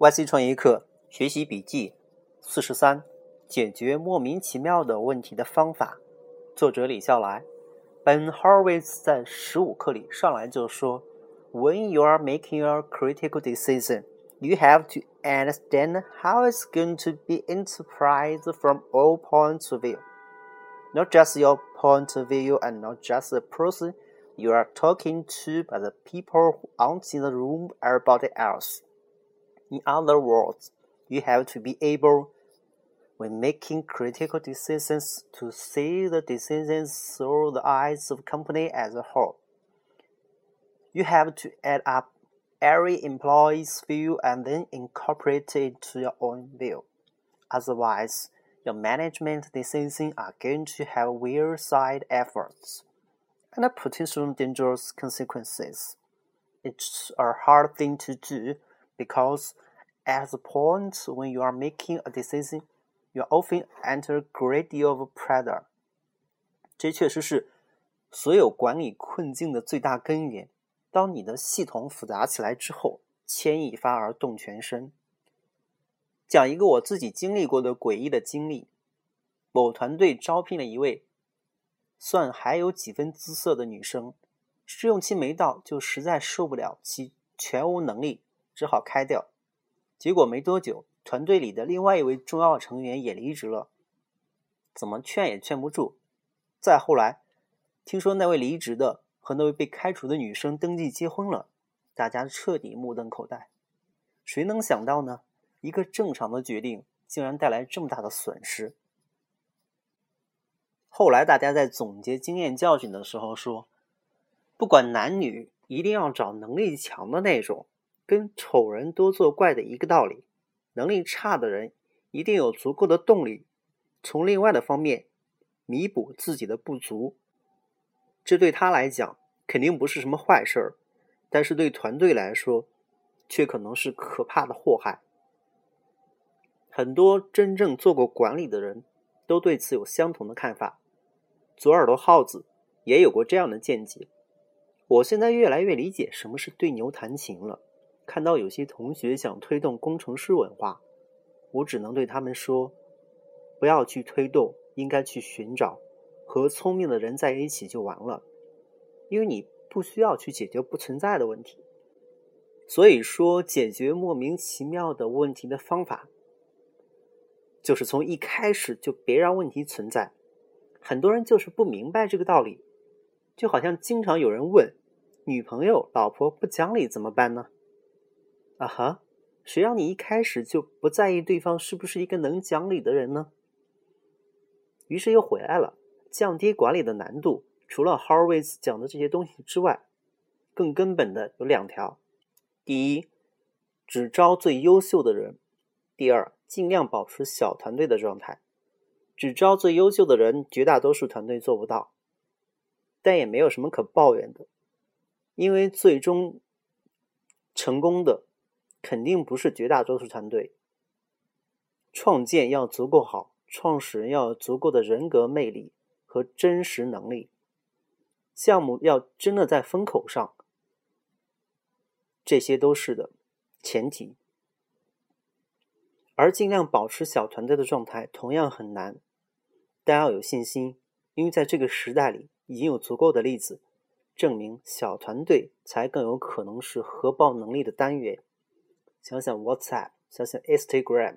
YC 创业课学习笔记四十三：解决莫名其妙的问题的方法。作者李笑来。Ben Horowitz 在十五课里上来就说：“When you are making a critical decision, you have to understand how it's going to be interpreted from all points of view, not just your point of view and not just the person you are talking to, but the people who aren't in the room, everybody else.” In other words, you have to be able, when making critical decisions, to see the decisions through the eyes of company as a whole. You have to add up every employee's view and then incorporate it to your own view. Otherwise, your management decisions are going to have weird side efforts and potential dangerous consequences. It's a hard thing to do because at the point when you are making a decision, you often enter a great deal of pressure. 这确实是所有管理困境的最大根源。当你的系统复杂起来之后，牵一发而动全身。讲一个我自己经历过的诡异的经历：某团队招聘了一位算还有几分姿色的女生，试用期没到就实在受不了其全无能力，只好开掉。结果没多久，团队里的另外一位重要成员也离职了，怎么劝也劝不住。再后来，听说那位离职的和那位被开除的女生登记结婚了，大家彻底目瞪口呆。谁能想到呢？一个正常的决定竟然带来这么大的损失。后来大家在总结经验教训的时候说，不管男女，一定要找能力强的那种。跟丑人多作怪的一个道理，能力差的人一定有足够的动力，从另外的方面弥补自己的不足。这对他来讲肯定不是什么坏事儿，但是对团队来说，却可能是可怕的祸害。很多真正做过管理的人都对此有相同的看法。左耳朵耗子也有过这样的见解。我现在越来越理解什么是对牛弹琴了。看到有些同学想推动工程师文化，我只能对他们说：不要去推动，应该去寻找，和聪明的人在一起就完了。因为你不需要去解决不存在的问题。所以说，解决莫名其妙的问题的方法，就是从一开始就别让问题存在。很多人就是不明白这个道理，就好像经常有人问：女朋友、老婆不讲理怎么办呢？啊哈，谁让你一开始就不在意对方是不是一个能讲理的人呢？于是又回来了，降低管理的难度。除了 Horowitz 讲的这些东西之外，更根本的有两条：第一，只招最优秀的人；第二，尽量保持小团队的状态。只招最优秀的人，绝大多数团队做不到，但也没有什么可抱怨的，因为最终成功的。肯定不是绝大多数团队。创建要足够好，创始人要有足够的人格魅力和真实能力，项目要真的在风口上，这些都是的前提。而尽量保持小团队的状态同样很难，但要有信心，因为在这个时代里，已经有足够的例子证明，小团队才更有可能是核爆能力的单元。想想 WhatsApp，想想 Instagram。